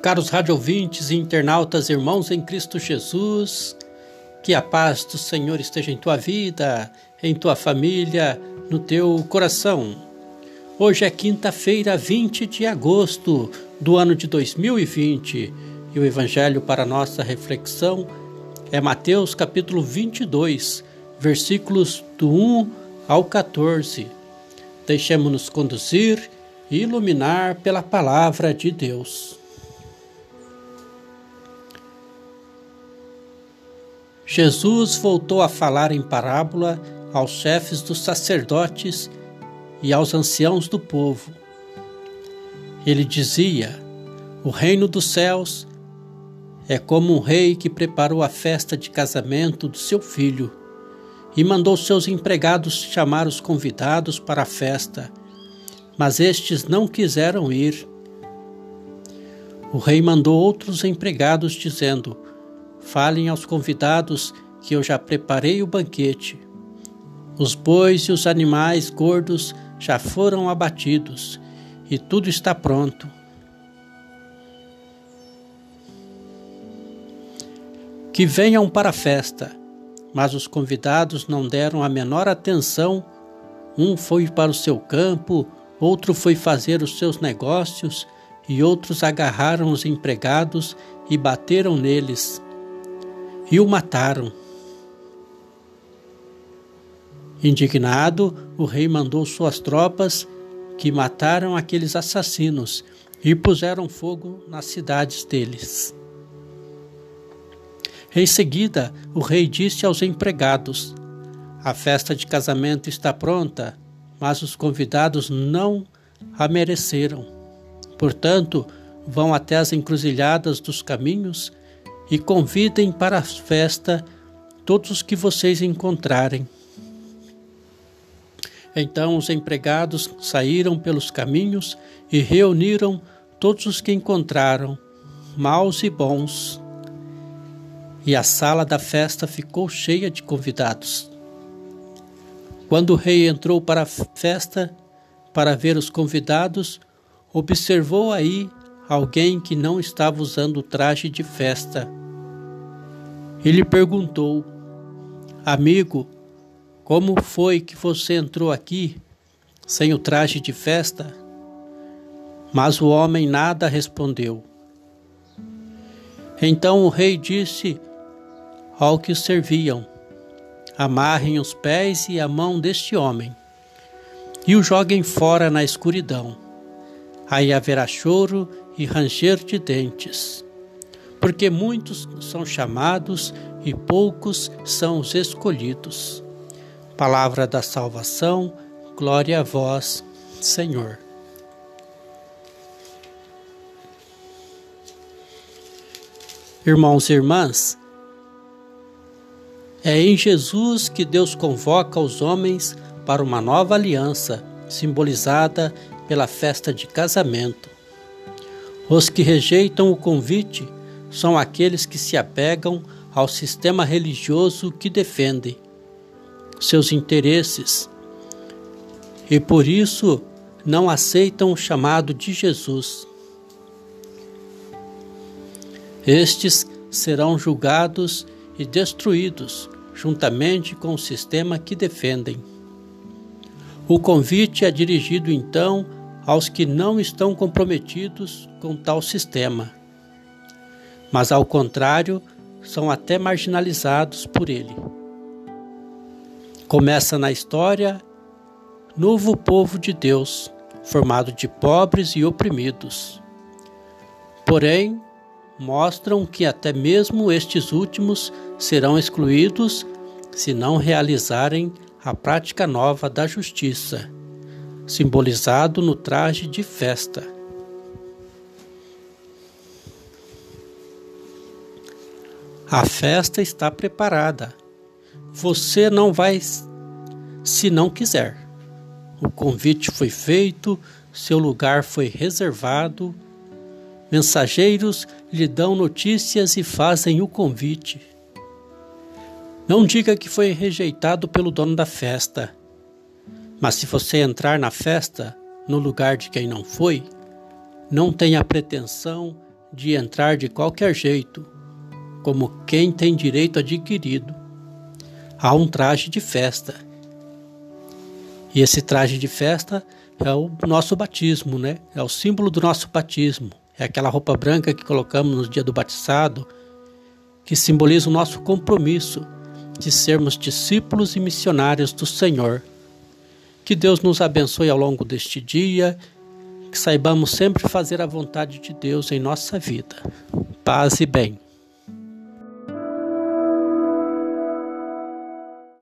Caros radiovintes e internautas, irmãos em Cristo Jesus, que a paz do Senhor esteja em tua vida, em tua família, no teu coração. Hoje é quinta-feira, 20 de agosto do ano de 2020 e o evangelho para nossa reflexão é Mateus capítulo 22, versículos do 1 ao 14. Deixemos-nos conduzir e iluminar pela palavra de Deus. Jesus voltou a falar em parábola aos chefes dos sacerdotes e aos anciãos do povo. Ele dizia: O reino dos céus é como um rei que preparou a festa de casamento do seu filho e mandou seus empregados chamar os convidados para a festa, mas estes não quiseram ir. O rei mandou outros empregados, dizendo: Falem aos convidados que eu já preparei o banquete. Os bois e os animais gordos já foram abatidos e tudo está pronto. Que venham para a festa. Mas os convidados não deram a menor atenção. Um foi para o seu campo, outro foi fazer os seus negócios, e outros agarraram os empregados e bateram neles e o mataram. Indignado, o rei mandou suas tropas que mataram aqueles assassinos e puseram fogo nas cidades deles. Em seguida, o rei disse aos empregados: A festa de casamento está pronta, mas os convidados não a mereceram. Portanto, vão até as encruzilhadas dos caminhos e convidem para a festa todos os que vocês encontrarem. Então os empregados saíram pelos caminhos e reuniram todos os que encontraram, maus e bons. E a sala da festa ficou cheia de convidados. Quando o rei entrou para a festa para ver os convidados, observou aí alguém que não estava usando traje de festa. Ele perguntou: Amigo, como foi que você entrou aqui sem o traje de festa? Mas o homem nada respondeu. Então o rei disse ao que serviam: Amarrem os pés e a mão deste homem e o joguem fora na escuridão. Aí haverá choro e ranger de dentes porque muitos são chamados e poucos são os escolhidos. Palavra da salvação, glória a vós, Senhor. Irmãos e irmãs, é em Jesus que Deus convoca os homens para uma nova aliança, simbolizada pela festa de casamento. Os que rejeitam o convite são aqueles que se apegam ao sistema religioso que defendem seus interesses e por isso não aceitam o chamado de Jesus. Estes serão julgados e destruídos juntamente com o sistema que defendem. O convite é dirigido então aos que não estão comprometidos com tal sistema mas ao contrário, são até marginalizados por ele. Começa na história novo povo de Deus, formado de pobres e oprimidos. Porém, mostram que até mesmo estes últimos serão excluídos se não realizarem a prática nova da justiça, simbolizado no traje de festa. A festa está preparada. Você não vai se não quiser. O convite foi feito, seu lugar foi reservado. Mensageiros lhe dão notícias e fazem o convite. Não diga que foi rejeitado pelo dono da festa. Mas se você entrar na festa no lugar de quem não foi, não tenha pretensão de entrar de qualquer jeito, como quem tem direito adquirido. Há um traje de festa. E esse traje de festa é o nosso batismo, né? É o símbolo do nosso batismo. É aquela roupa branca que colocamos no dia do batizado, que simboliza o nosso compromisso de sermos discípulos e missionários do Senhor. Que Deus nos abençoe ao longo deste dia, que saibamos sempre fazer a vontade de Deus em nossa vida. Paz e bem.